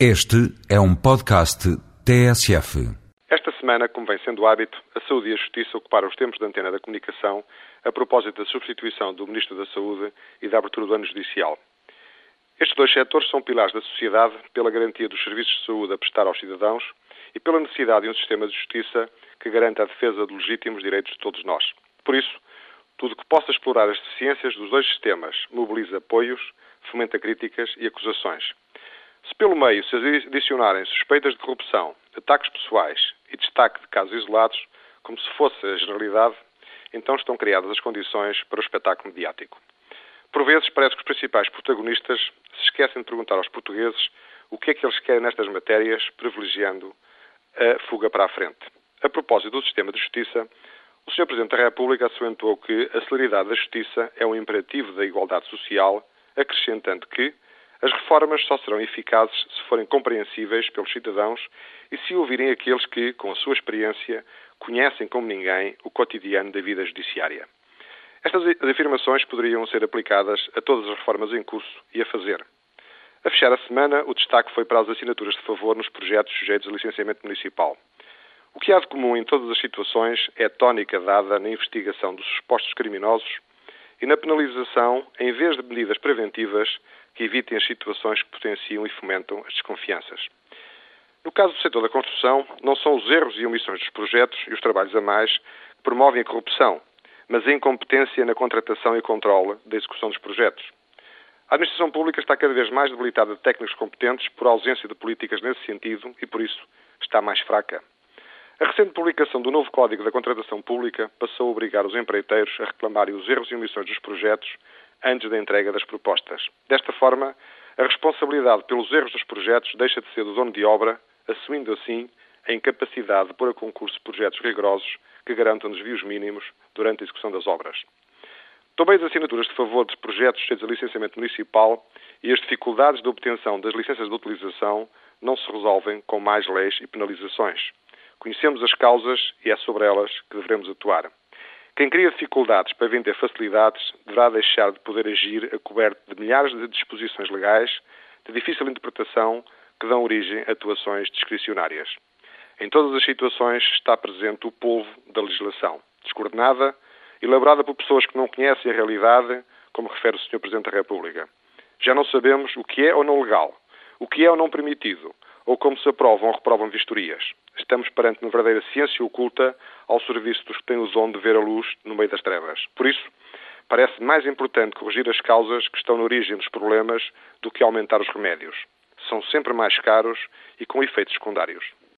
Este é um podcast TSF. Esta semana, como vem sendo hábito, a Saúde e a Justiça ocuparam os tempos de antena da comunicação a propósito da substituição do Ministro da Saúde e da abertura do ano judicial. Estes dois setores são pilares da sociedade pela garantia dos serviços de saúde a prestar aos cidadãos e pela necessidade de um sistema de justiça que garanta a defesa dos legítimos direitos de todos nós. Por isso, tudo que possa explorar as deficiências dos dois sistemas mobiliza apoios, fomenta críticas e acusações. Se pelo meio se adicionarem suspeitas de corrupção, ataques pessoais e destaque de casos isolados, como se fosse a generalidade, então estão criadas as condições para o espetáculo mediático. Por vezes parece que os principais protagonistas se esquecem de perguntar aos portugueses o que é que eles querem nestas matérias, privilegiando a fuga para a frente. A propósito do sistema de justiça, o Sr. Presidente da República assentou que a celeridade da justiça é um imperativo da igualdade social, acrescentando que as reformas só serão eficazes se forem compreensíveis pelos cidadãos e se ouvirem aqueles que, com a sua experiência, conhecem como ninguém o cotidiano da vida judiciária. Estas afirmações poderiam ser aplicadas a todas as reformas em curso e a fazer. A fechar a semana, o destaque foi para as assinaturas de favor nos projetos sujeitos a licenciamento municipal. O que há de comum em todas as situações é a tónica dada na investigação dos supostos criminosos e na penalização, em vez de medidas preventivas que evitem as situações que potenciam e fomentam as desconfianças. No caso do setor da construção, não são os erros e omissões dos projetos e os trabalhos a mais que promovem a corrupção, mas a incompetência na contratação e controle da execução dos projetos. A administração pública está cada vez mais debilitada de técnicos competentes por ausência de políticas nesse sentido e, por isso, está mais fraca. A recente publicação do novo Código da Contratação Pública passou a obrigar os empreiteiros a reclamarem os erros e omissões dos projetos antes da entrega das propostas. Desta forma, a responsabilidade pelos erros dos projetos deixa de ser do dono de obra, assumindo assim a incapacidade de pôr a concurso projetos rigorosos que garantam desvios mínimos durante a execução das obras. Também as assinaturas de favor de projetos cheios de licenciamento municipal e as dificuldades de obtenção das licenças de utilização não se resolvem com mais leis e penalizações. Conhecemos as causas e é sobre elas que devemos atuar. Quem cria dificuldades para vender facilidades deverá deixar de poder agir a coberto de milhares de disposições legais de difícil interpretação que dão origem a atuações discricionárias. Em todas as situações está presente o polvo da legislação, descoordenada, elaborada por pessoas que não conhecem a realidade, como refere o Sr. Presidente da República. Já não sabemos o que é ou não legal, o que é ou não permitido, ou como se aprovam ou reprovam vistorias. Estamos perante uma verdadeira ciência oculta ao serviço dos que têm o dom de ver a luz no meio das trevas. Por isso, parece mais importante corrigir as causas que estão na origem dos problemas do que aumentar os remédios. São sempre mais caros e com efeitos secundários.